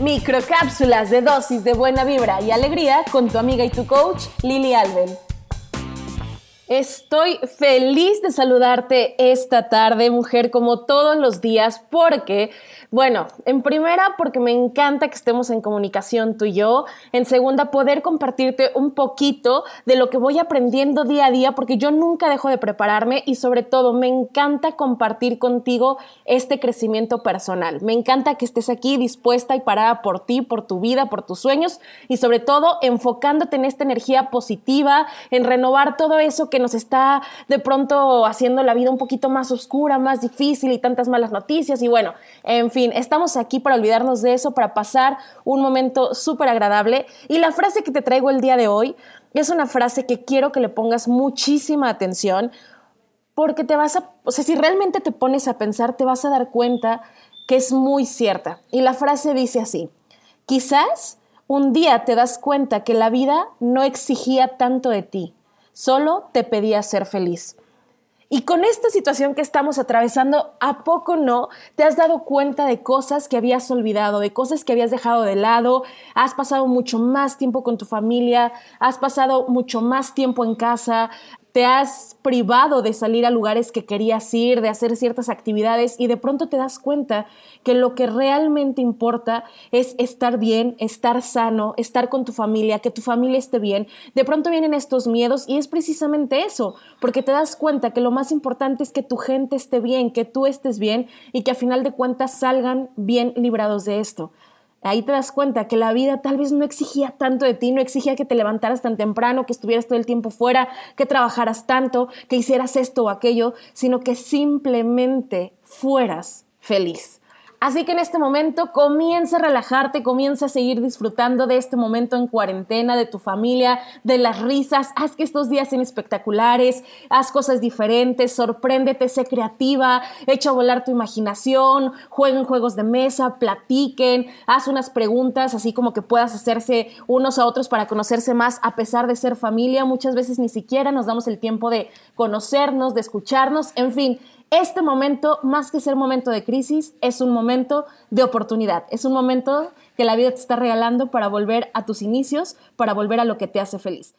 Microcápsulas de dosis de buena vibra y alegría con tu amiga y tu coach Lili Alben. Estoy feliz de saludarte esta tarde, mujer, como todos los días, porque bueno, en primera, porque me encanta que estemos en comunicación tú y yo. En segunda, poder compartirte un poquito de lo que voy aprendiendo día a día, porque yo nunca dejo de prepararme y sobre todo me encanta compartir contigo este crecimiento personal. Me encanta que estés aquí dispuesta y parada por ti, por tu vida, por tus sueños y sobre todo enfocándote en esta energía positiva, en renovar todo eso que nos está de pronto haciendo la vida un poquito más oscura, más difícil y tantas malas noticias y bueno, en fin estamos aquí para olvidarnos de eso, para pasar un momento súper agradable. Y la frase que te traigo el día de hoy es una frase que quiero que le pongas muchísima atención porque te vas a, o sea, si realmente te pones a pensar, te vas a dar cuenta que es muy cierta. Y la frase dice así, quizás un día te das cuenta que la vida no exigía tanto de ti, solo te pedía ser feliz. Y con esta situación que estamos atravesando, ¿a poco no te has dado cuenta de cosas que habías olvidado, de cosas que habías dejado de lado? Has pasado mucho más tiempo con tu familia, has pasado mucho más tiempo en casa, te has privado de salir a lugares que querías ir, de hacer ciertas actividades y de pronto te das cuenta que lo que realmente importa es estar bien, estar sano, estar con tu familia, que tu familia esté bien. De pronto vienen estos miedos y es precisamente eso, porque te das cuenta que lo más importante es que tu gente esté bien, que tú estés bien y que a final de cuentas salgan bien librados de esto. Ahí te das cuenta que la vida tal vez no exigía tanto de ti, no exigía que te levantaras tan temprano, que estuvieras todo el tiempo fuera, que trabajaras tanto, que hicieras esto o aquello, sino que simplemente fueras feliz. Así que en este momento comienza a relajarte, comienza a seguir disfrutando de este momento en cuarentena, de tu familia, de las risas. Haz que estos días sean espectaculares, haz cosas diferentes, sorpréndete, sé creativa, echa a volar tu imaginación, jueguen juegos de mesa, platiquen, haz unas preguntas así como que puedas hacerse unos a otros para conocerse más a pesar de ser familia. Muchas veces ni siquiera nos damos el tiempo de conocernos, de escucharnos, en fin. Este momento, más que ser momento de crisis, es un momento de oportunidad. Es un momento que la vida te está regalando para volver a tus inicios, para volver a lo que te hace feliz.